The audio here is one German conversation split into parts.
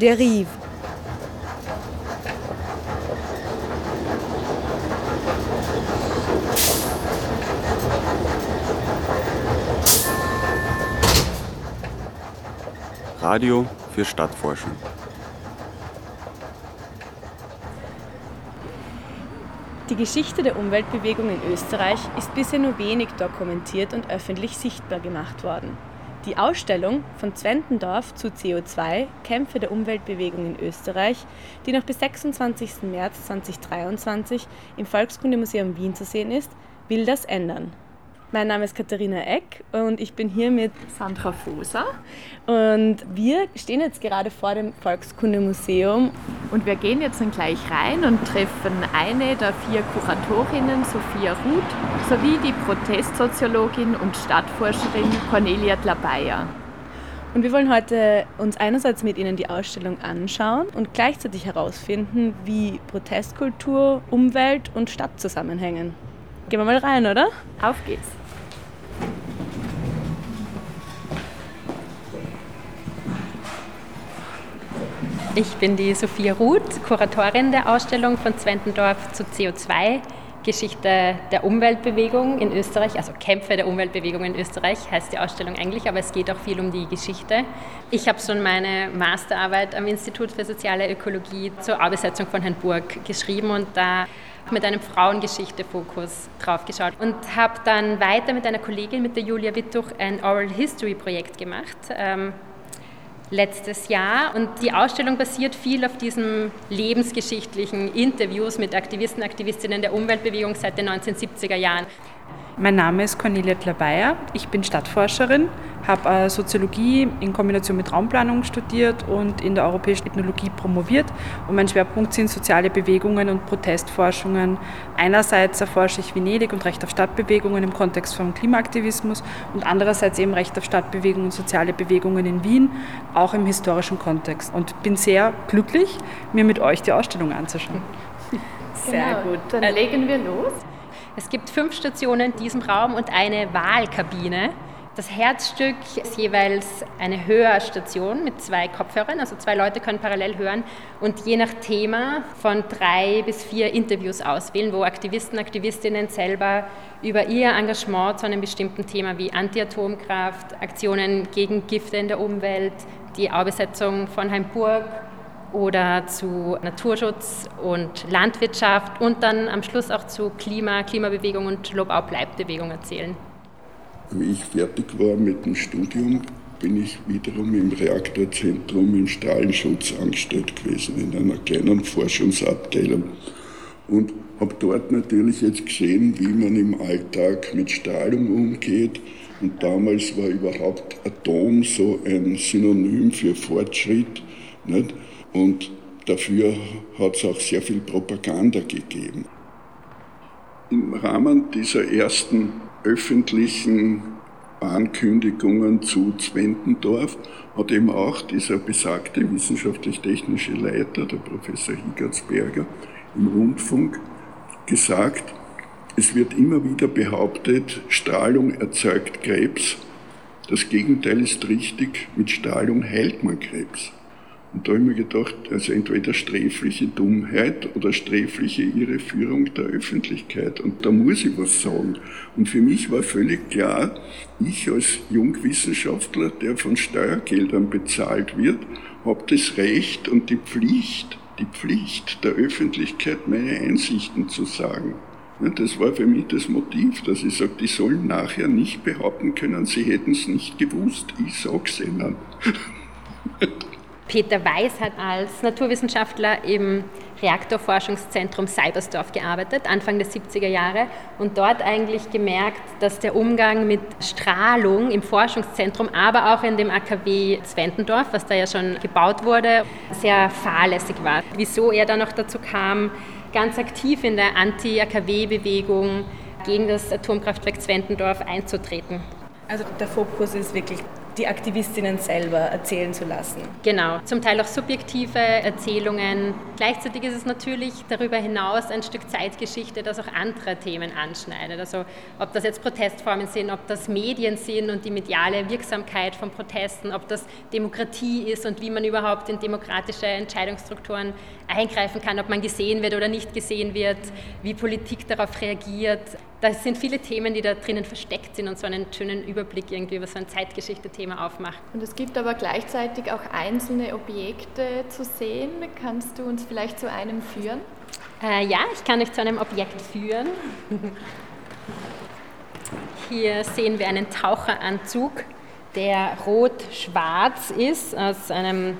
dérive. Radio für Stadtforschung. Die Geschichte der Umweltbewegung in Österreich ist bisher nur wenig dokumentiert und öffentlich sichtbar gemacht worden. Die Ausstellung von Zwentendorf zu CO2 Kämpfe der Umweltbewegung in Österreich, die noch bis 26. März 2023 im Volkskundemuseum Wien zu sehen ist, will das ändern. Mein Name ist Katharina Eck und ich bin hier mit Sandra Foser. Und wir stehen jetzt gerade vor dem Volkskundemuseum. Und wir gehen jetzt dann gleich rein und treffen eine der vier Kuratorinnen, Sophia Ruth, sowie die Protestsoziologin und Stadtforscherin Cornelia Tlabayer. Und wir wollen heute uns einerseits mit Ihnen die Ausstellung anschauen und gleichzeitig herausfinden, wie Protestkultur, Umwelt und Stadt zusammenhängen. Gehen wir mal rein, oder? Auf geht's! Ich bin die Sophia Ruth, Kuratorin der Ausstellung von Zwentendorf zu CO2, Geschichte der Umweltbewegung in Österreich, also Kämpfe der Umweltbewegung in Österreich heißt die Ausstellung eigentlich, aber es geht auch viel um die Geschichte. Ich habe schon meine Masterarbeit am Institut für soziale Ökologie zur Arbeitssetzung von Herrn Burg geschrieben und da mit einem Frauengeschichte-Fokus drauf geschaut und habe dann weiter mit einer Kollegin, mit der Julia Wittuch, ein Oral History Projekt gemacht. Ähm, letztes Jahr. Und die Ausstellung basiert viel auf diesen lebensgeschichtlichen Interviews mit Aktivisten, Aktivistinnen der Umweltbewegung seit den 1970er Jahren. Mein Name ist Cornelia Tlabayer. Ich bin Stadtforscherin, habe äh, Soziologie in Kombination mit Raumplanung studiert und in der europäischen Ethnologie promoviert. Und mein Schwerpunkt sind soziale Bewegungen und Protestforschungen. Einerseits erforsche ich Venedig und Recht auf Stadtbewegungen im Kontext von Klimaaktivismus und andererseits eben Recht auf Stadtbewegungen und soziale Bewegungen in Wien, auch im historischen Kontext. Und bin sehr glücklich, mir mit euch die Ausstellung anzuschauen. Sehr genau, gut, dann legen wir los. Es gibt fünf Stationen in diesem Raum und eine Wahlkabine. Das Herzstück ist jeweils eine Hörstation mit zwei Kopfhörern, also zwei Leute können parallel hören und je nach Thema von drei bis vier Interviews auswählen, wo Aktivisten, Aktivistinnen selber über ihr Engagement zu einem bestimmten Thema wie Anti-Atomkraft, Aktionen gegen Gifte in der Umwelt, die Aubesetzung von Heimburg oder zu Naturschutz und Landwirtschaft und dann am Schluss auch zu Klima, Klimabewegung und Lobau bleibt Bewegung erzählen. Wie ich fertig war mit dem Studium, bin ich wiederum im Reaktorzentrum im Strahlenschutz angestellt gewesen, in einer kleinen Forschungsabteilung. Und habe dort natürlich jetzt gesehen, wie man im Alltag mit Strahlung umgeht. Und damals war überhaupt Atom so ein Synonym für Fortschritt. Nicht? Und dafür hat es auch sehr viel Propaganda gegeben. Im Rahmen dieser ersten öffentlichen Ankündigungen zu Zwentendorf hat eben auch dieser besagte wissenschaftlich-technische Leiter, der Professor Higatzberger, im Rundfunk gesagt, es wird immer wieder behauptet, Strahlung erzeugt Krebs. Das Gegenteil ist richtig, mit Strahlung heilt man Krebs. Und da habe ich mir gedacht, also entweder sträfliche Dummheit oder sträfliche Irreführung der Öffentlichkeit. Und da muss ich was sagen. Und für mich war völlig klar, ich als Jungwissenschaftler, der von Steuergeldern bezahlt wird, habe das Recht und die Pflicht, die Pflicht der Öffentlichkeit, meine Einsichten zu sagen. Das war für mich das Motiv, dass ich sage, die sollen nachher nicht behaupten können, sie hätten es nicht gewusst. Ich sage es ihnen. Peter Weiß hat als Naturwissenschaftler im Reaktorforschungszentrum Cybersdorf gearbeitet, Anfang der 70er Jahre, und dort eigentlich gemerkt, dass der Umgang mit Strahlung im Forschungszentrum, aber auch in dem AKW Zwentendorf, was da ja schon gebaut wurde, sehr fahrlässig war. Wieso er dann noch dazu kam, ganz aktiv in der Anti-AKW-Bewegung gegen das Atomkraftwerk Zwentendorf einzutreten. Also der Fokus ist wirklich die Aktivistinnen selber erzählen zu lassen. Genau, zum Teil auch subjektive Erzählungen. Gleichzeitig ist es natürlich darüber hinaus ein Stück Zeitgeschichte, das auch andere Themen anschneidet. Also ob das jetzt Protestformen sind, ob das Medien sind und die mediale Wirksamkeit von Protesten, ob das Demokratie ist und wie man überhaupt in demokratische Entscheidungsstrukturen eingreifen kann, ob man gesehen wird oder nicht gesehen wird, wie Politik darauf reagiert. Das sind viele Themen, die da drinnen versteckt sind und so einen schönen Überblick irgendwie über so ein Zeitgeschichte-Thema aufmachen. Und es gibt aber gleichzeitig auch einzelne Objekte zu sehen. Kannst du uns vielleicht zu einem führen? Äh, ja, ich kann euch zu einem Objekt führen. Hier sehen wir einen Taucheranzug, der rot-schwarz ist, aus einem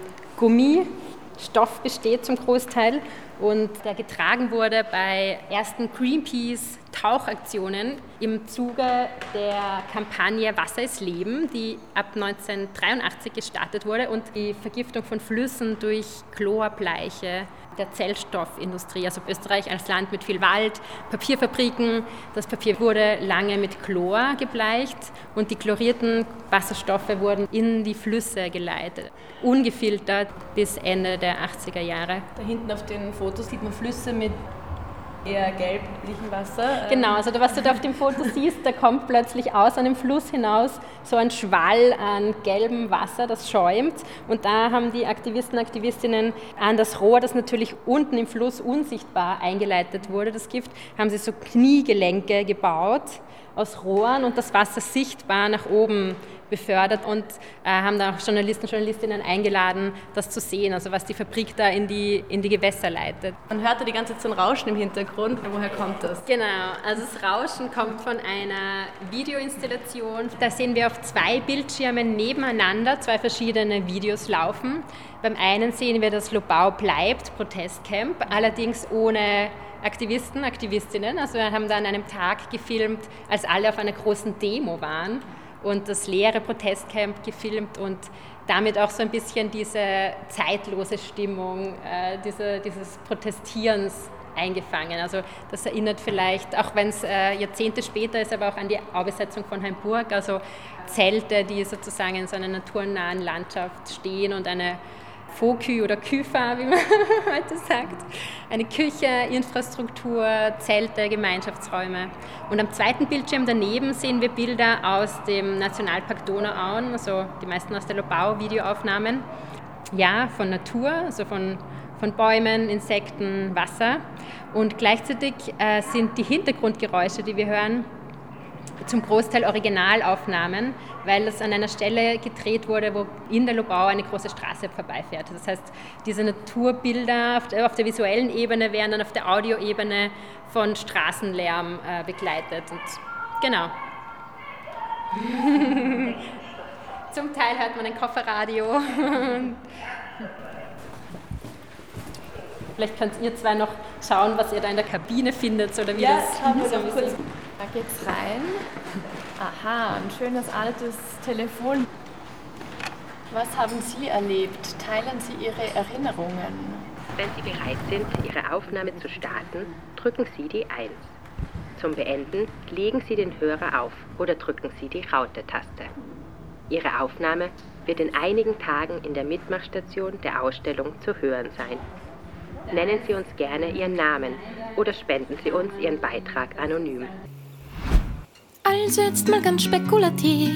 Gummistoff besteht zum Großteil und der getragen wurde bei ersten Greenpeace-Tauchaktionen im Zuge der Kampagne Wasser ist Leben, die ab 1983 gestartet wurde und die Vergiftung von Flüssen durch Chlorbleiche der Zellstoffindustrie. Also Österreich als Land mit viel Wald, Papierfabriken. Das Papier wurde lange mit Chlor gebleicht und die chlorierten Wasserstoffe wurden in die Flüsse geleitet, ungefiltert bis Ende der 80er Jahre. Da hinten auf den Fotos sieht man Flüsse mit eher gelblichem Wasser. Genau, also was du da auf dem Foto siehst, da kommt plötzlich aus einem Fluss hinaus so ein Schwall an gelbem Wasser, das schäumt. Und da haben die Aktivisten, Aktivistinnen an das Rohr, das natürlich unten im Fluss unsichtbar eingeleitet wurde, das Gift, haben sie so Kniegelenke gebaut aus Rohren und das Wasser sichtbar nach oben befördert und äh, haben da auch Journalisten und Journalistinnen eingeladen, das zu sehen, also was die Fabrik da in die, in die Gewässer leitet. Man hörte die ganze Zeit so ein Rauschen im Hintergrund. Woher kommt das? Genau, also das Rauschen kommt von einer Videoinstallation. Da sehen wir auf zwei Bildschirmen nebeneinander zwei verschiedene Videos laufen. Beim einen sehen wir das Lobau bleibt Protestcamp, allerdings ohne Aktivisten, Aktivistinnen. Also wir haben da an einem Tag gefilmt, als alle auf einer großen Demo waren und das leere Protestcamp gefilmt und damit auch so ein bisschen diese zeitlose Stimmung äh, diese, dieses Protestierens eingefangen. Also das erinnert vielleicht, auch wenn es äh, Jahrzehnte später ist, aber auch an die Aubesetzung von Heimburg, also Zelte, die sozusagen in so einer naturnahen Landschaft stehen und eine Fokü oder Küfa, wie man heute sagt. Eine Küche, Infrastruktur, Zelte, Gemeinschaftsräume. Und am zweiten Bildschirm daneben sehen wir Bilder aus dem Nationalpark Donauauen, also die meisten aus der Lobau, Videoaufnahmen. Ja, von Natur, also von, von Bäumen, Insekten, Wasser. Und gleichzeitig äh, sind die Hintergrundgeräusche, die wir hören, zum Großteil Originalaufnahmen, weil es an einer Stelle gedreht wurde, wo in der Lobau eine große Straße vorbeifährt. Das heißt, diese Naturbilder auf der, auf der visuellen Ebene werden dann auf der Audioebene von Straßenlärm äh, begleitet. Und genau. Zum Teil hört man ein Kofferradio. Vielleicht könnt ihr zwei noch schauen, was ihr da in der Kabine findet oder wie ja, das haben wir so kurz. Da geht's rein. Aha, ein schönes altes Telefon. Was haben Sie erlebt? Teilen Sie Ihre Erinnerungen. Wenn Sie bereit sind, Ihre Aufnahme zu starten, drücken Sie die 1. Zum Beenden legen Sie den Hörer auf oder drücken Sie die Raute-Taste. Ihre Aufnahme wird in einigen Tagen in der Mitmachstation der Ausstellung zu hören sein. Nennen Sie uns gerne Ihren Namen oder spenden Sie uns Ihren Beitrag anonym. Also jetzt mal ganz spekulativ.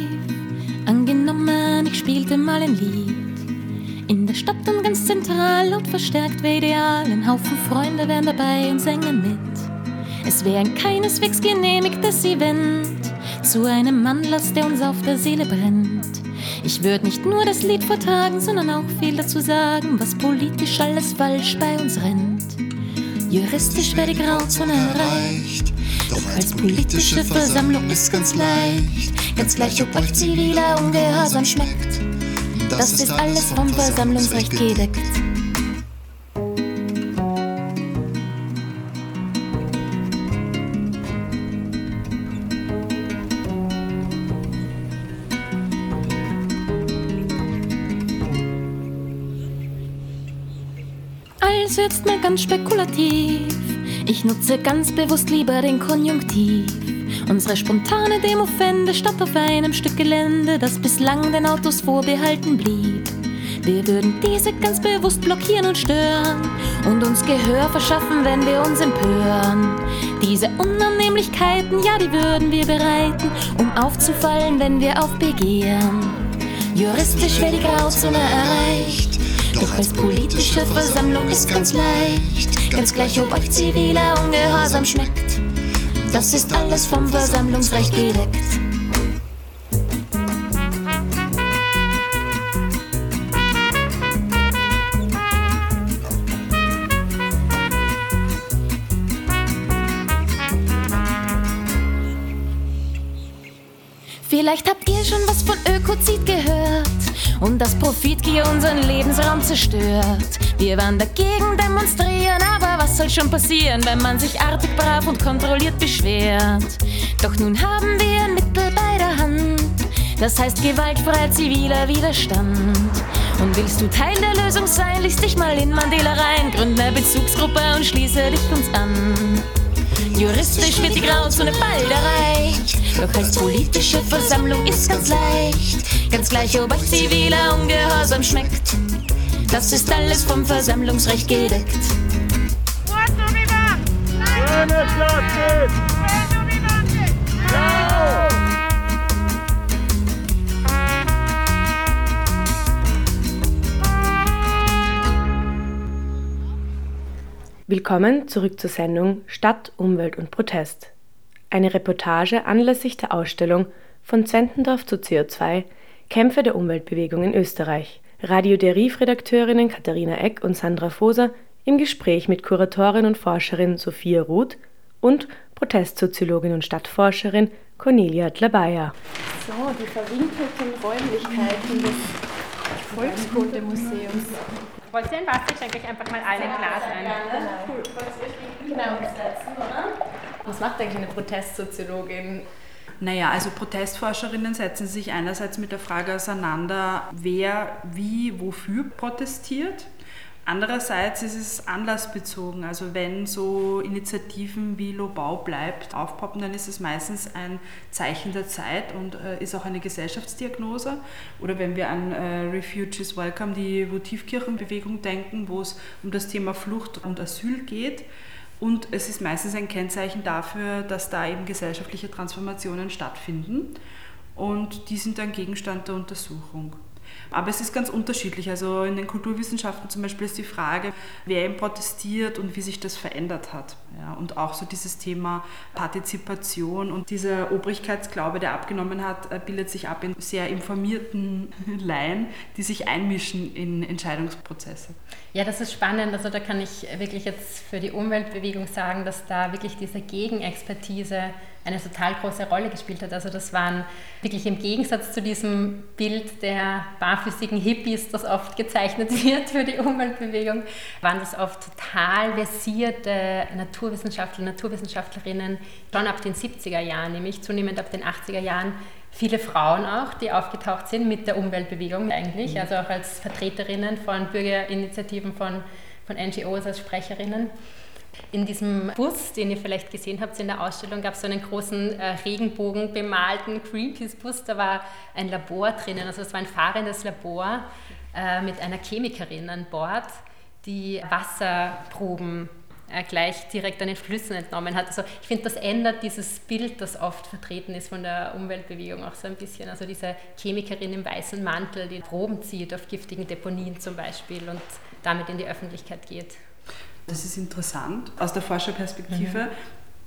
Angenommen, ich spielte mal ein Lied. In der Stadt und ganz zentral, laut verstärkt wäre ideal. Ein Haufen Freunde wären dabei und singen mit. Es wäre ein keineswegs genehmigtes Event zu einem Anlass, der uns auf der Seele brennt. Ich würde nicht nur das Lied vortragen, sondern auch viel dazu sagen, was politisch alles falsch bei uns rennt. Juristisch wäre die Grauzone erreicht. Doch als politische Versammlung ist ganz leicht. Ganz gleich, ob euch ziviler Ungehorsam schmeckt. Das ist alles vom Versammlungsrecht gedeckt. Jetzt mal ganz spekulativ. Ich nutze ganz bewusst lieber den Konjunktiv Unsere spontane Demo fände statt auf einem Stück Gelände, das bislang den Autos vorbehalten blieb. Wir würden diese ganz bewusst blockieren und stören und uns Gehör verschaffen, wenn wir uns empören. Diese Unannehmlichkeiten, ja, die würden wir bereiten, um aufzufallen, wenn wir aufbegehren. Juristisch wäre die Grauzone erreicht, doch als politische Versammlung ist ganz leicht. Ganz gleich, ob euch ziviler Ungehorsam schmeckt, das ist alles vom Versammlungsrecht gedeckt. Vielleicht habt ihr schon was von Ökozid gehört und dass Profitgier unseren Lebensraum zerstört. Wir waren dagegen demonstrieren, aber was soll schon passieren, wenn man sich artig, brav und kontrolliert beschwert? Doch nun haben wir ein Mittel bei der Hand, das heißt gewaltfreier ziviler Widerstand. Und willst du Teil der Lösung sein, lies dich mal in Mandela rein, gründe eine Bezugsgruppe und schließe dich uns an. Juristisch wird die Grauzone bald erreicht. Doch als politische Versammlung ist ganz leicht. Ganz gleich, ob euch ziviler Ungehorsam schmeckt. Das ist alles vom Versammlungsrecht gedeckt. Willkommen zurück zur Sendung Stadt, Umwelt und Protest. Eine Reportage anlässlich der Ausstellung von Zwentendorf zu CO2 Kämpfe der Umweltbewegung in Österreich. Radio Deriv-Redakteurinnen Katharina Eck und Sandra Foser im Gespräch mit Kuratorin und Forscherin Sophia Ruth und Protestsoziologin und Stadtforscherin Cornelia Dlabaya. So, die verwinkelten Räumlichkeiten des Volkskundemuseums. Wollt ihr ein Wasser? Ich schenke euch einfach mal allen ein Glas ein. Genau. Was macht eigentlich eine Protestsoziologin? Naja, also Protestforscherinnen setzen sich einerseits mit der Frage auseinander, wer wie wofür protestiert. Andererseits ist es anlassbezogen. Also wenn so Initiativen wie Lobau bleibt aufpoppen, dann ist es meistens ein Zeichen der Zeit und äh, ist auch eine Gesellschaftsdiagnose. Oder wenn wir an äh, Refugees Welcome, die Votivkirchenbewegung denken, wo es um das Thema Flucht und Asyl geht. Und es ist meistens ein Kennzeichen dafür, dass da eben gesellschaftliche Transformationen stattfinden. Und die sind dann Gegenstand der Untersuchung. Aber es ist ganz unterschiedlich. Also in den Kulturwissenschaften zum Beispiel ist die Frage, wer eben protestiert und wie sich das verändert hat. Ja, und auch so dieses Thema Partizipation und dieser Obrigkeitsglaube, der abgenommen hat, äh, bildet sich ab in sehr informierten Laien, die sich einmischen in Entscheidungsprozesse. Ja, das ist spannend. Also da kann ich wirklich jetzt für die Umweltbewegung sagen, dass da wirklich diese Gegenexpertise eine total große Rolle gespielt hat. Also das waren wirklich im Gegensatz zu diesem Bild der barfüßigen Hippies, das oft gezeichnet wird für die Umweltbewegung, waren das oft total versierte Naturwissenschaftler, Naturwissenschaftlerinnen, schon ab den 70er Jahren, nämlich zunehmend ab den 80er Jahren, viele Frauen auch, die aufgetaucht sind mit der Umweltbewegung eigentlich, mhm. also auch als Vertreterinnen von Bürgerinitiativen, von, von NGOs, als Sprecherinnen. In diesem Bus, den ihr vielleicht gesehen habt in der Ausstellung, gab es so einen großen äh, Regenbogen bemalten Greenpeace-Bus. Da war ein Labor drinnen, also es war ein fahrendes Labor äh, mit einer Chemikerin an Bord, die Wasserproben äh, gleich direkt an den Flüssen entnommen hat. Also ich finde, das ändert dieses Bild, das oft vertreten ist von der Umweltbewegung auch so ein bisschen. Also diese Chemikerin im weißen Mantel, die Proben zieht auf giftigen Deponien zum Beispiel und damit in die Öffentlichkeit geht. Das ist interessant. Aus der Forscherperspektive mhm.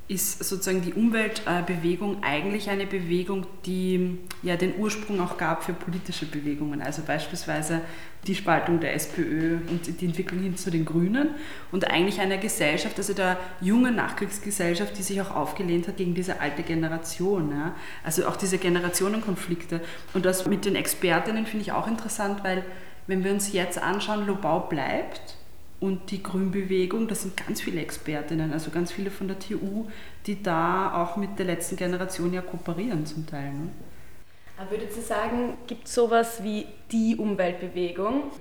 ist sozusagen die Umweltbewegung eigentlich eine Bewegung, die ja den Ursprung auch gab für politische Bewegungen. Also beispielsweise die Spaltung der SPÖ und die Entwicklung hin zu den Grünen und eigentlich einer Gesellschaft, also der jungen Nachkriegsgesellschaft, die sich auch aufgelehnt hat gegen diese alte Generation. Ja? Also auch diese Generationenkonflikte. Und das mit den Expertinnen finde ich auch interessant, weil wenn wir uns jetzt anschauen, Lobau bleibt und die Grünbewegung, das sind ganz viele Expertinnen, also ganz viele von der TU, die da auch mit der letzten Generation ja kooperieren zum Teil. Ne? Würdet ihr sagen, gibt es sowas wie die Umweltbewegung?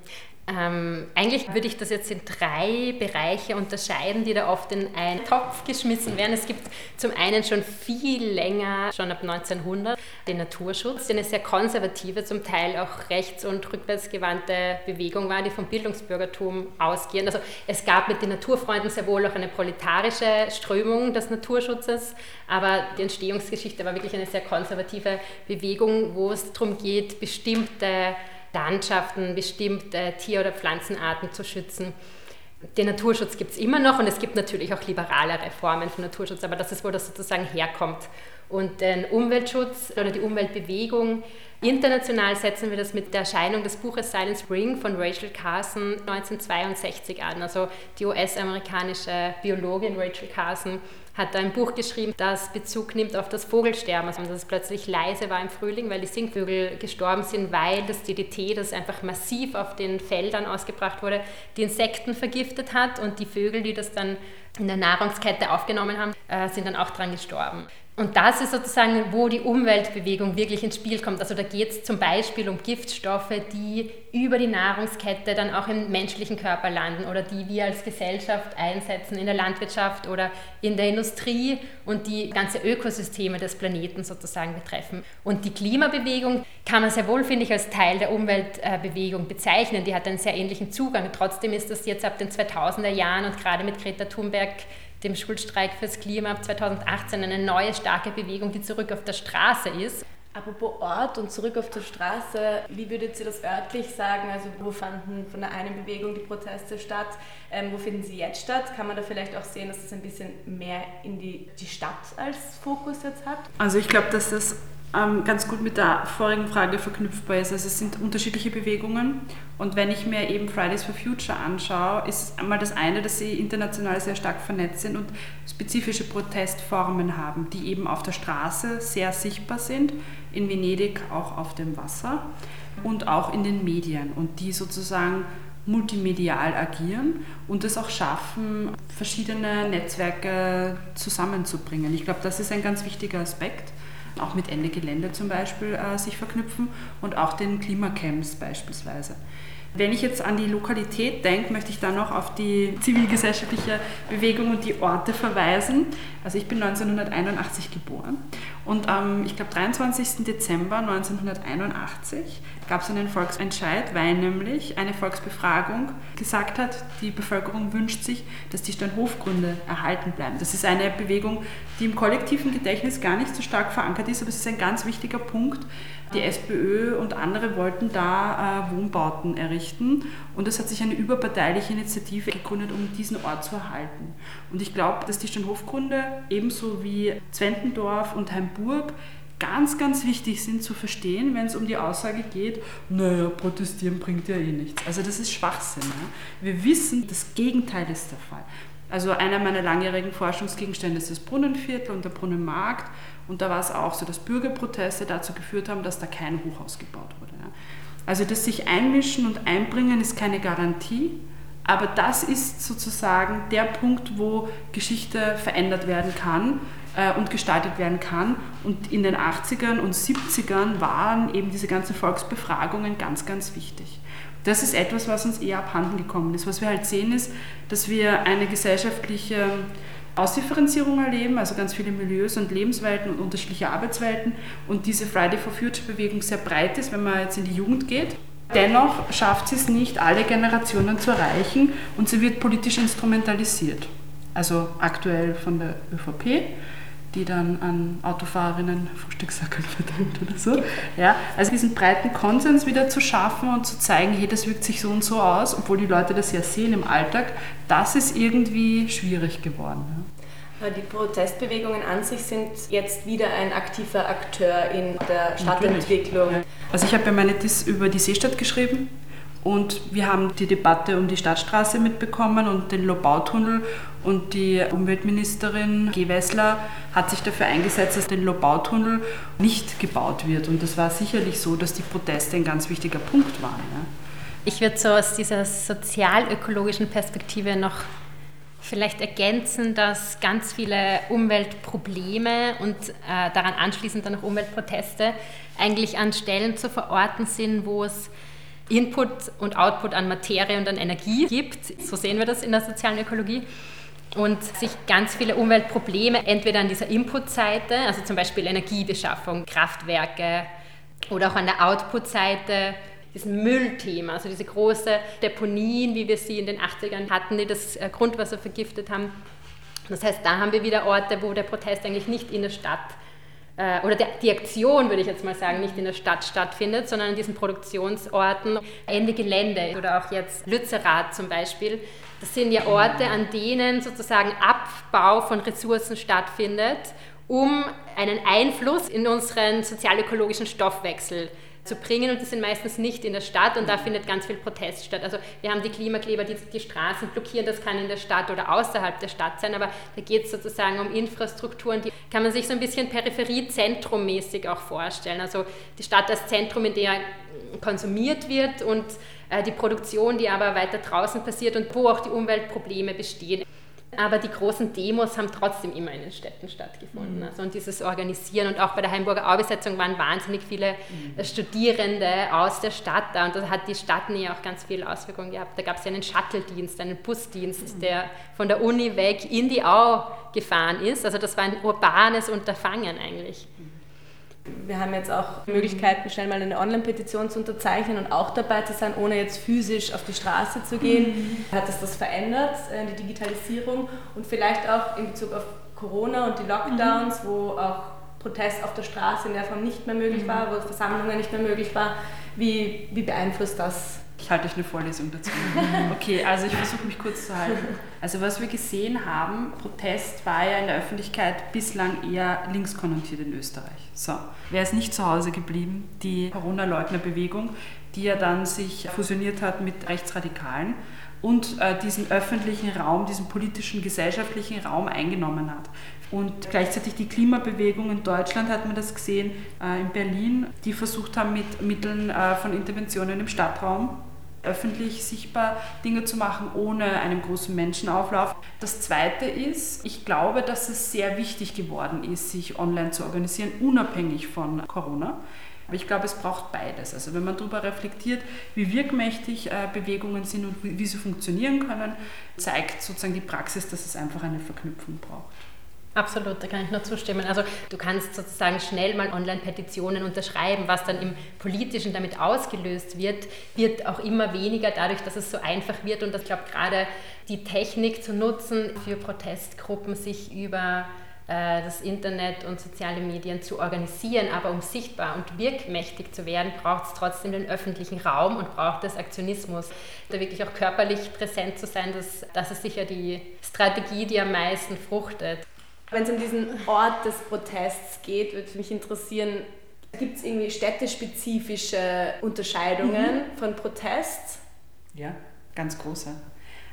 Ähm, eigentlich würde ich das jetzt in drei Bereiche unterscheiden, die da oft in einen Topf geschmissen werden. Es gibt zum einen schon viel länger, schon ab 1900, den Naturschutz, der eine sehr konservative, zum Teil auch rechts- und rückwärtsgewandte Bewegung war, die vom Bildungsbürgertum ausgehend. Also es gab mit den Naturfreunden sehr wohl auch eine proletarische Strömung des Naturschutzes, aber die Entstehungsgeschichte war wirklich eine sehr konservative Bewegung, wo es darum geht, bestimmte Landschaften, bestimmte Tier- oder Pflanzenarten zu schützen. Den Naturschutz gibt es immer noch und es gibt natürlich auch liberalere Formen von Naturschutz, aber das ist, wo das sozusagen herkommt. Und den Umweltschutz oder die Umweltbewegung, international setzen wir das mit der Erscheinung des Buches Silent Spring von Rachel Carson 1962 an. Also die US-amerikanische Biologin Rachel Carson hat da ein Buch geschrieben, das Bezug nimmt auf das Vogelsterben, also dass es plötzlich leise war im Frühling, weil die Singvögel gestorben sind, weil das DDT, das einfach massiv auf den Feldern ausgebracht wurde, die Insekten vergiftet hat und die Vögel, die das dann in der Nahrungskette aufgenommen haben, äh, sind dann auch dran gestorben. Und das ist sozusagen, wo die Umweltbewegung wirklich ins Spiel kommt. Also da geht es zum Beispiel um Giftstoffe, die über die Nahrungskette dann auch im menschlichen Körper landen oder die wir als Gesellschaft einsetzen in der Landwirtschaft oder in der Industrie und die ganze Ökosysteme des Planeten sozusagen betreffen. Und die Klimabewegung kann man sehr wohl, finde ich, als Teil der Umweltbewegung bezeichnen. Die hat einen sehr ähnlichen Zugang. Trotzdem ist das jetzt ab den 2000er Jahren und gerade mit Greta Thunberg dem Schulstreik fürs Klima ab 2018 eine neue starke Bewegung, die zurück auf der Straße ist. Apropos Ort und zurück auf der Straße, wie würdet ihr das örtlich sagen? Also wo fanden von der einen Bewegung die Proteste statt? Ähm, wo finden sie jetzt statt? Kann man da vielleicht auch sehen, dass es ein bisschen mehr in die, die Stadt als Fokus jetzt hat? Also ich glaube, dass das ähm, ganz gut mit der vorigen Frage verknüpfbar ist. Also es sind unterschiedliche Bewegungen und wenn ich mir eben Fridays for Future anschaue, ist einmal das eine, dass sie international sehr stark vernetzt sind und spezifische Protestformen haben, die eben auf der Straße sehr sichtbar sind, in Venedig auch auf dem Wasser und auch in den Medien und die sozusagen multimedial agieren und es auch schaffen, verschiedene Netzwerke zusammenzubringen. Ich glaube, das ist ein ganz wichtiger Aspekt auch mit Ende Gelände zum Beispiel äh, sich verknüpfen und auch den Klimacamps beispielsweise. Wenn ich jetzt an die Lokalität denke, möchte ich dann noch auf die zivilgesellschaftliche Bewegung und die Orte verweisen. Also ich bin 1981 geboren und am, ich glaube, 23. Dezember 1981 gab es einen Volksentscheid, weil nämlich eine Volksbefragung gesagt hat, die Bevölkerung wünscht sich, dass die Steinhofgründe erhalten bleiben. Das ist eine Bewegung, die im kollektiven Gedächtnis gar nicht so stark verankert ist, aber es ist ein ganz wichtiger Punkt. Die SPÖ und andere wollten da äh, Wohnbauten errichten und es hat sich eine überparteiliche Initiative gegründet, um diesen Ort zu erhalten. Und ich glaube, dass die Steinhofgründe ebenso wie Zwentendorf und Heimburg ganz, ganz wichtig sind zu verstehen, wenn es um die Aussage geht, naja, protestieren bringt ja eh nichts. Also das ist Schwachsinn. Ja? Wir wissen, das Gegenteil ist der Fall. Also einer meiner langjährigen Forschungsgegenstände ist das Brunnenviertel und der Brunnenmarkt. Und da war es auch so, dass Bürgerproteste dazu geführt haben, dass da kein Hochhaus gebaut wurde. Ja? Also das sich einmischen und einbringen ist keine Garantie, aber das ist sozusagen der Punkt, wo Geschichte verändert werden kann und gestaltet werden kann. Und in den 80ern und 70ern waren eben diese ganzen Volksbefragungen ganz, ganz wichtig. Das ist etwas, was uns eher abhanden gekommen ist. Was wir halt sehen, ist, dass wir eine gesellschaftliche Ausdifferenzierung erleben, also ganz viele Milieus und Lebenswelten und unterschiedliche Arbeitswelten und diese Friday for Future Bewegung sehr breit ist, wenn man jetzt in die Jugend geht. Dennoch schafft sie es nicht, alle Generationen zu erreichen und sie wird politisch instrumentalisiert. Also aktuell von der ÖVP, die dann an Autofahrerinnen Frühstückssackeln verteilt oder so. Ja, also diesen breiten Konsens wieder zu schaffen und zu zeigen, hey, das wirkt sich so und so aus, obwohl die Leute das ja sehen im Alltag, das ist irgendwie schwierig geworden. Ja. Die Protestbewegungen an sich sind jetzt wieder ein aktiver Akteur in der Stadtentwicklung. Also ich habe ja meine Dis über die Seestadt geschrieben und wir haben die Debatte um die Stadtstraße mitbekommen und den Lobautunnel. Und die Umweltministerin G. Wessler hat sich dafür eingesetzt, dass der Lobautunnel nicht gebaut wird. Und das war sicherlich so, dass die Proteste ein ganz wichtiger Punkt waren. Ja. Ich würde so aus dieser sozialökologischen Perspektive noch vielleicht ergänzen, dass ganz viele Umweltprobleme und äh, daran anschließend dann auch Umweltproteste eigentlich an Stellen zu verorten sind, wo es Input und Output an Materie und an Energie gibt. So sehen wir das in der sozialen Ökologie. Und sich ganz viele Umweltprobleme entweder an dieser Input-Seite, also zum Beispiel Energiebeschaffung, Kraftwerke, oder auch an der Output-Seite diesen Müllthema, also diese große Deponien, wie wir sie in den 80ern hatten, die das äh, Grundwasser vergiftet haben. Das heißt, da haben wir wieder Orte, wo der Protest eigentlich nicht in der Stadt äh, oder die Aktion, würde ich jetzt mal sagen, nicht in der Stadt stattfindet, sondern an diesen Produktionsorten, Ende Gelände oder auch jetzt Lützerath zum Beispiel. Das sind ja Orte, an denen sozusagen Abbau von Ressourcen stattfindet, um einen Einfluss in unseren sozialökologischen Stoffwechsel zu bringen und die sind meistens nicht in der Stadt und da findet ganz viel Protest statt. Also wir haben die Klimakleber, die die Straßen blockieren, das kann in der Stadt oder außerhalb der Stadt sein, aber da geht es sozusagen um Infrastrukturen, die kann man sich so ein bisschen Peripherie-Zentrum-mäßig auch vorstellen. Also die Stadt als Zentrum, in der konsumiert wird und äh, die Produktion, die aber weiter draußen passiert und wo auch die Umweltprobleme bestehen aber die großen Demos haben trotzdem immer in den Städten stattgefunden. Mhm. Also und dieses Organisieren und auch bei der Heimburger Aubesetzung waren wahnsinnig viele mhm. Studierende aus der Stadt da und da hat die Stadt ja auch ganz viel Auswirkungen gehabt. Da gab es ja einen Shuttle-Dienst, einen Busdienst, mhm. der von der Uni weg in die Au gefahren ist. Also das war ein urbanes Unterfangen eigentlich. Mhm. Wir haben jetzt auch Möglichkeiten, schnell mal eine Online-Petition zu unterzeichnen und auch dabei zu sein, ohne jetzt physisch auf die Straße zu gehen. Mhm. Hat es das verändert, äh, die Digitalisierung und vielleicht auch in Bezug auf Corona und die Lockdowns, mhm. wo auch Protest auf der Straße in der Form nicht mehr möglich mhm. war, wo Versammlungen nicht mehr möglich waren. Wie, wie beeinflusst das ich halte euch eine Vorlesung dazu. Okay, also ich versuche mich kurz zu halten. Also was wir gesehen haben, Protest war ja in der Öffentlichkeit bislang eher links konnotiert in Österreich. So, wer ist nicht zu Hause geblieben? Die Corona-Leugner-Bewegung, die ja dann sich fusioniert hat mit Rechtsradikalen und äh, diesen öffentlichen Raum, diesen politischen, gesellschaftlichen Raum eingenommen hat. Und gleichzeitig die Klimabewegung in Deutschland hat man das gesehen, äh, in Berlin, die versucht haben mit Mitteln äh, von Interventionen im Stadtraum öffentlich sichtbar Dinge zu machen, ohne einen großen Menschenauflauf. Das Zweite ist, ich glaube, dass es sehr wichtig geworden ist, sich online zu organisieren, unabhängig von Corona. Aber ich glaube, es braucht beides. Also wenn man darüber reflektiert, wie wirkmächtig äh, Bewegungen sind und wie, sie funktionieren können, zeigt sozusagen die Praxis, dass es einfach eine Verknüpfung braucht. Absolut, da kann ich nur zustimmen. Also du kannst sozusagen schnell mal Online-Petitionen unterschreiben, was dann im Politischen damit ausgelöst wird, wird auch immer weniger dadurch, dass es so einfach wird und ich glaube gerade die Technik zu nutzen für Protestgruppen, sich über das Internet und soziale Medien zu organisieren, aber um sichtbar und wirkmächtig zu werden, braucht es trotzdem den öffentlichen Raum und braucht es Aktionismus. Da wirklich auch körperlich präsent zu sein, das, das ist sicher die Strategie, die am meisten fruchtet. Wenn es um diesen Ort des Protests geht, würde mich interessieren, gibt es irgendwie städtespezifische Unterscheidungen mhm. von Protests? Ja, ganz große.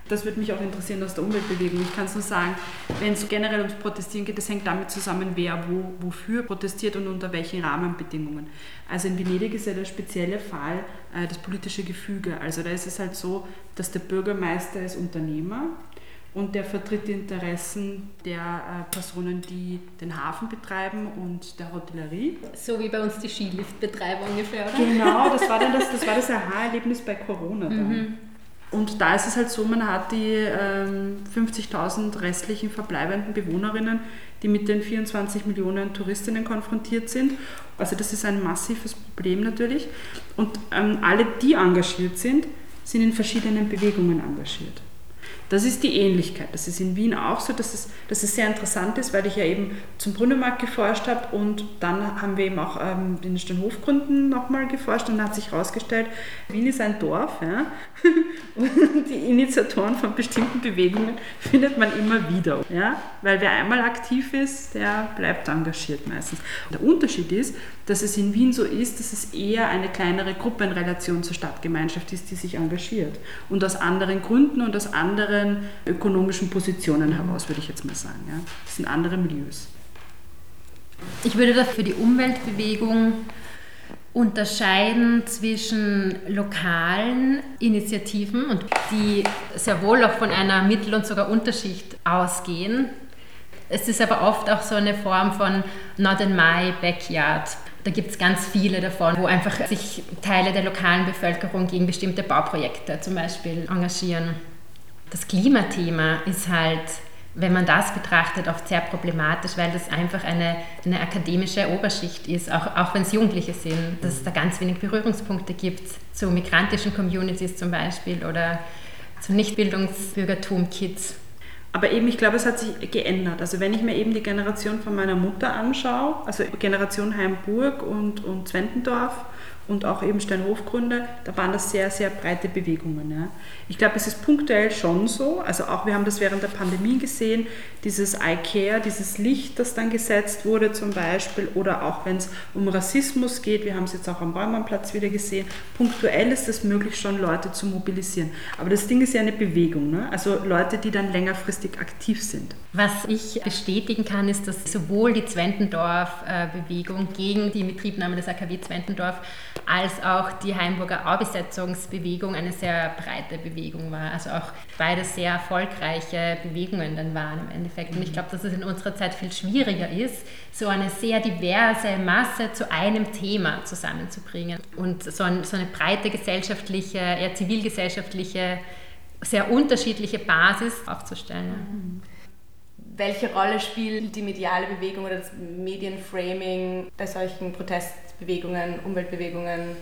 Das würde mich auch interessieren aus der Umweltbewegung. Ich kann es nur sagen, wenn es generell ums Protestieren geht, das hängt damit zusammen, wer wo, wofür protestiert und unter welchen Rahmenbedingungen. Also in Venedig ist ja der spezielle Fall äh, das politische Gefüge. Also da ist es halt so, dass der Bürgermeister ist Unternehmer und der vertritt die Interessen der äh, Personen, die den Hafen betreiben und der Hotellerie. So wie bei uns die Skiliftbetreiber ungefähr, oder? Genau, das war dann das, das, das Aha-Erlebnis bei Corona dann. Mhm. Und da ist es halt so, man hat die ähm, 50.000 restlichen verbleibenden Bewohnerinnen, die mit den 24 Millionen Touristinnen konfrontiert sind. Also das ist ein massives Problem natürlich. Und ähm, alle, die engagiert sind, sind in verschiedenen Bewegungen engagiert. Das ist die Ähnlichkeit. Das ist in Wien auch so, dass es, dass es sehr interessant ist, weil ich ja eben zum Brunnemarkt geforscht habe und dann haben wir eben auch ähm, den Steinhofgründen nochmal geforscht und dann hat sich herausgestellt, Wien ist ein Dorf ja? und die Initiatoren von bestimmten Bewegungen findet man immer wieder. Ja? Weil wer einmal aktiv ist, der bleibt engagiert meistens. Der Unterschied ist, dass es in Wien so ist, dass es eher eine kleinere Gruppe in Relation zur Stadtgemeinschaft ist, die sich engagiert. Und aus anderen Gründen und aus anderen ökonomischen Positionen heraus, würde ich jetzt mal sagen. Ja. Das sind andere Milieus. Ich würde da für die Umweltbewegung unterscheiden zwischen lokalen Initiativen und die sehr wohl auch von einer Mittel- und sogar Unterschicht ausgehen. Es ist aber oft auch so eine Form von Not in my backyard Da gibt es ganz viele davon, wo einfach sich Teile der lokalen Bevölkerung gegen bestimmte Bauprojekte zum Beispiel engagieren. Das Klimathema ist halt wenn man das betrachtet, oft sehr problematisch, weil das einfach eine, eine akademische Oberschicht ist, auch, auch wenn es Jugendliche sind, dass es da ganz wenig Berührungspunkte gibt zu migrantischen Communities zum Beispiel oder zu Nichtbildungsbürgertum-Kids. Aber eben, ich glaube, es hat sich geändert. Also wenn ich mir eben die Generation von meiner Mutter anschaue, also Generation Heimburg und, und Zwentendorf, und auch eben Steinhofgründe, da waren das sehr, sehr breite Bewegungen. Ja. Ich glaube, es ist punktuell schon so, also auch wir haben das während der Pandemie gesehen, dieses iCare, dieses Licht, das dann gesetzt wurde zum Beispiel, oder auch wenn es um Rassismus geht, wir haben es jetzt auch am Bäumannplatz wieder gesehen, punktuell ist es möglich, schon Leute zu mobilisieren. Aber das Ding ist ja eine Bewegung, ne? also Leute, die dann längerfristig aktiv sind. Was ich bestätigen kann, ist, dass sowohl die Zwentendorf-Bewegung gegen die Inbetriebnahme des AKW Zwentendorf als auch die Heimburger Aubesetzungsbewegung eine sehr breite Bewegung war. Also auch beide sehr erfolgreiche Bewegungen dann waren im Endeffekt. Und ich glaube, dass es in unserer Zeit viel schwieriger ist, so eine sehr diverse Masse zu einem Thema zusammenzubringen und so, ein, so eine breite gesellschaftliche, eher zivilgesellschaftliche, sehr unterschiedliche Basis aufzustellen. Mhm. Welche Rolle spielt die mediale Bewegung oder das Medienframing bei solchen Protestbewegungen, Umweltbewegungen?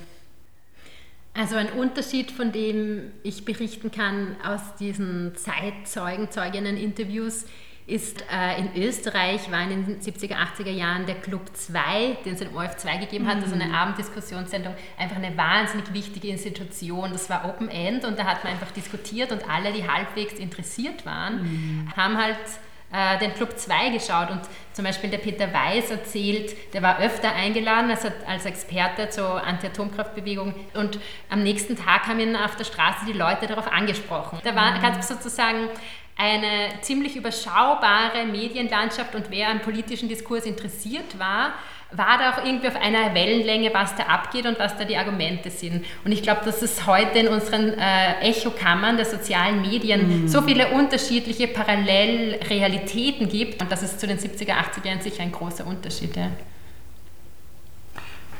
Also ein Unterschied, von dem ich berichten kann aus diesen Zeitzeugen, Zeuginnen-Interviews, ist äh, in Österreich war in den 70er, 80er Jahren der Club 2, den es in ORF 2 gegeben hat, mhm. also eine mhm. Abenddiskussionssendung, einfach eine wahnsinnig wichtige Institution. Das war Open End und da hat man einfach diskutiert und alle, die halbwegs interessiert waren, mhm. haben halt äh, den Club 2 geschaut und zum Beispiel der Peter Weiß erzählt, der war öfter eingeladen als, als Experte zur Anti-Atomkraftbewegung und am nächsten Tag haben ihn auf der Straße die Leute darauf angesprochen. Da war mhm. ganz sozusagen eine ziemlich überschaubare Medienlandschaft und wer am politischen Diskurs interessiert war, war da auch irgendwie auf einer Wellenlänge, was da abgeht und was da die Argumente sind. Und ich glaube, dass es heute in unseren äh, Echokammern der sozialen Medien mhm. so viele unterschiedliche Parallelrealitäten gibt und das ist zu den 70er, 80er Jahren sicher ein großer Unterschied. Ja.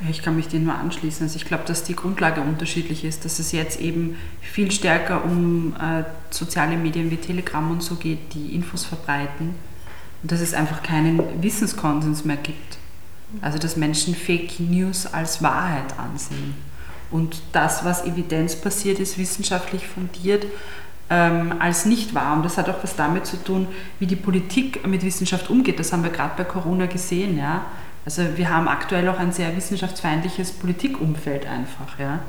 Ich kann mich dem nur anschließen. Also ich glaube, dass die Grundlage unterschiedlich ist, dass es jetzt eben viel stärker um äh, soziale Medien wie Telegram und so geht, die Infos verbreiten und dass es einfach keinen Wissenskonsens mehr gibt. Also dass Menschen Fake News als Wahrheit ansehen. Und das, was evidenzbasiert ist, wissenschaftlich fundiert, ähm, als nicht wahr. Und das hat auch was damit zu tun, wie die Politik mit Wissenschaft umgeht. Das haben wir gerade bei Corona gesehen. Ja? Also wir haben aktuell auch ein sehr wissenschaftsfeindliches Politikumfeld einfach. Ja?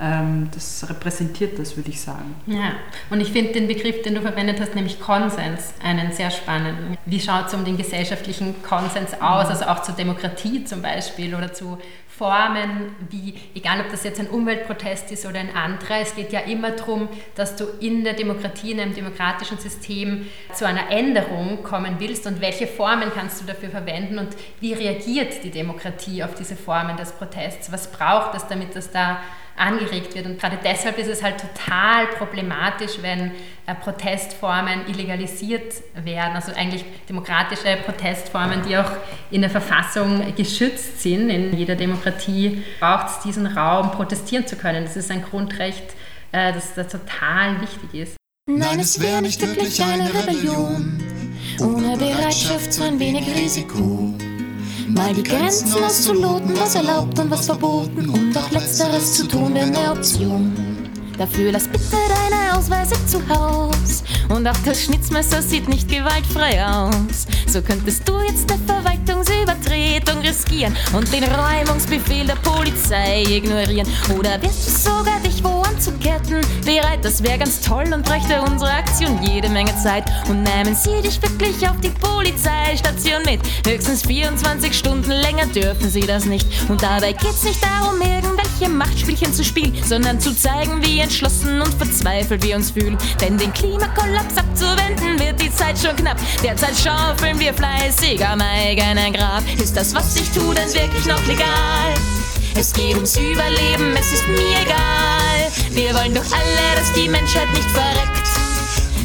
Ähm, das repräsentiert das, würde ich sagen. Ja, und ich finde den Begriff, den du verwendet hast, nämlich Konsens, einen sehr spannenden. Wie schaut es um den gesellschaftlichen Konsens aus, also auch zur Demokratie zum Beispiel oder zu Formen, wie, egal ob das jetzt ein Umweltprotest ist oder ein anderer, es geht ja immer darum, dass du in der Demokratie, in einem demokratischen System zu einer Änderung kommen willst und welche Formen kannst du dafür verwenden und wie reagiert die Demokratie auf diese Formen des Protests? Was braucht es, damit das da angeregt wird. Und gerade deshalb ist es halt total problematisch, wenn äh, Protestformen illegalisiert werden, also eigentlich demokratische Protestformen, die auch in der Verfassung geschützt sind. In jeder Demokratie braucht es diesen Raum, protestieren zu können. Das ist ein Grundrecht, äh, das, das total wichtig ist. Nein, es wäre nicht wirklich eine Rebellion, ohne Bereitschaft zu ein wenig Risiko. Mal die Grenzen auszuloten, was erlaubt und was verboten, um doch Letzteres zu tun, wäre eine Option. Dafür lass bitte deine Ausweise zu Haus. Und auch das Schnitzmesser sieht nicht gewaltfrei aus. So könntest du jetzt eine Verwaltungsübertretung riskieren und den Räumungsbefehl der Polizei ignorieren. Oder wärst du sogar dich wo anzuketten bereit? Das wäre ganz toll und bräuchte unsere Aktion jede Menge Zeit. Und nehmen sie dich wirklich auf die Polizeistation mit. Höchstens 24 Stunden länger dürfen sie das nicht. Und dabei geht's nicht darum, irgendwelche Machtspielchen zu spielen, sondern zu zeigen, wie entschlossen und verzweifelt wir uns fühlen. Denn den Klimakollaps abzuwenden wird die Zeit schon knapp. Derzeit schaufeln wir fleißig am eigenen Grab. Ist das, was ich tue, denn wirklich noch legal? Es geht ums Überleben, es ist mir egal. Wir wollen doch alle, dass die Menschheit nicht verreckt.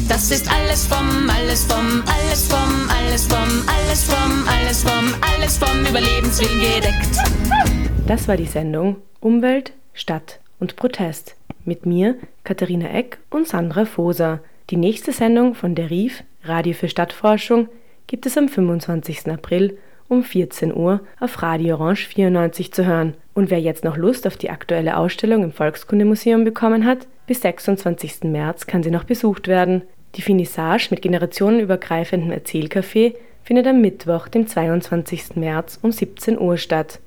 Das ist alles vom, alles vom, alles vom, alles vom, alles vom, alles vom, alles vom Überlebenswillen gedeckt. Das war die Sendung Umwelt, Stadt und Protest mit mir, Katharina Eck und Sandra Foser. Die nächste Sendung von der RIF, Radio für Stadtforschung, gibt es am 25. April um 14 Uhr auf Radio Orange 94 zu hören. Und wer jetzt noch Lust auf die aktuelle Ausstellung im Volkskundemuseum bekommen hat, bis 26. März kann sie noch besucht werden. Die Finissage mit generationenübergreifendem Erzählcafé findet am Mittwoch, dem 22. März um 17 Uhr statt.